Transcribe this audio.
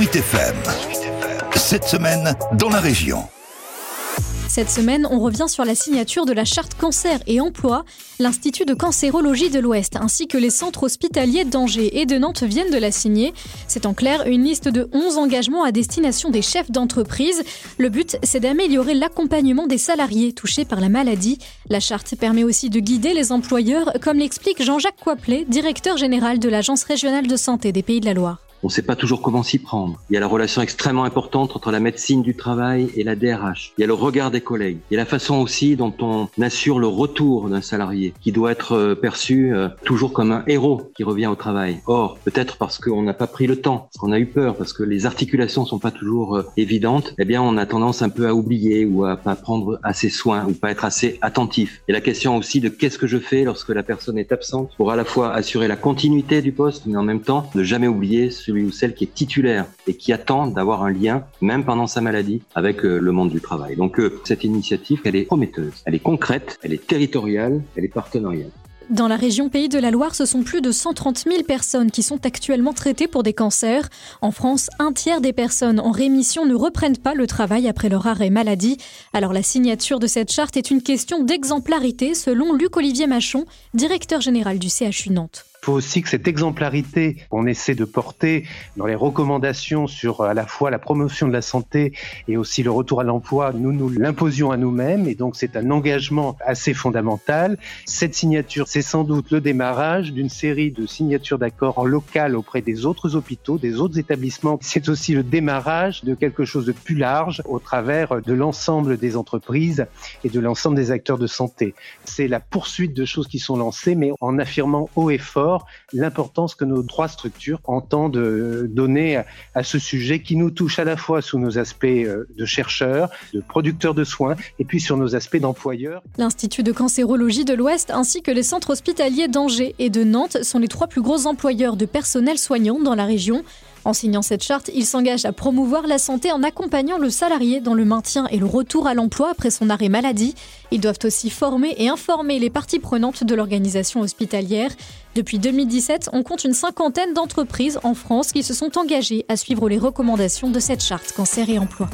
Sweet FM. Cette semaine, dans la région. Cette semaine, on revient sur la signature de la charte cancer et emploi. L'Institut de cancérologie de l'Ouest ainsi que les centres hospitaliers d'Angers et de Nantes viennent de la signer. C'est en clair une liste de 11 engagements à destination des chefs d'entreprise. Le but, c'est d'améliorer l'accompagnement des salariés touchés par la maladie. La charte permet aussi de guider les employeurs, comme l'explique Jean-Jacques Coiplet, directeur général de l'Agence régionale de santé des Pays de la Loire on ne sait pas toujours comment s'y prendre. Il y a la relation extrêmement importante entre la médecine du travail et la DRH. Il y a le regard des collègues. Il y a la façon aussi dont on assure le retour d'un salarié qui doit être euh, perçu euh, toujours comme un héros qui revient au travail. Or, peut-être parce qu'on n'a pas pris le temps, parce qu'on a eu peur, parce que les articulations sont pas toujours euh, évidentes, eh bien, on a tendance un peu à oublier ou à pas prendre assez soin ou pas être assez attentif. Et la question aussi de qu'est-ce que je fais lorsque la personne est absente pour à la fois assurer la continuité du poste, mais en même temps ne jamais oublier ce celui ou celle qui est titulaire et qui attend d'avoir un lien, même pendant sa maladie, avec euh, le monde du travail. Donc euh, cette initiative, elle est prometteuse, elle est concrète, elle est territoriale, elle est partenariale. Dans la région Pays de la Loire, ce sont plus de 130 000 personnes qui sont actuellement traitées pour des cancers. En France, un tiers des personnes en rémission ne reprennent pas le travail après leur arrêt maladie. Alors la signature de cette charte est une question d'exemplarité, selon Luc-Olivier Machon, directeur général du CHU Nantes. Il faut aussi que cette exemplarité qu'on essaie de porter dans les recommandations sur à la fois la promotion de la santé et aussi le retour à l'emploi, nous nous l'imposions à nous-mêmes et donc c'est un engagement assez fondamental. Cette signature, c'est sans doute le démarrage d'une série de signatures d'accords en local auprès des autres hôpitaux, des autres établissements. C'est aussi le démarrage de quelque chose de plus large au travers de l'ensemble des entreprises et de l'ensemble des acteurs de santé. C'est la poursuite de choses qui sont lancées mais en affirmant haut et fort l'importance que nos trois structures entendent euh, donner à ce sujet qui nous touche à la fois sous nos aspects euh, de chercheurs, de producteurs de soins et puis sur nos aspects d'employeurs. L'Institut de cancérologie de l'Ouest ainsi que les centres hospitaliers d'Angers et de Nantes sont les trois plus gros employeurs de personnel soignant dans la région. En signant cette charte, il s'engage à promouvoir la santé en accompagnant le salarié dans le maintien et le retour à l'emploi après son arrêt maladie. Ils doivent aussi former et informer les parties prenantes de l'organisation hospitalière. Depuis 2017, on compte une cinquantaine d'entreprises en France qui se sont engagées à suivre les recommandations de cette charte cancer et emploi.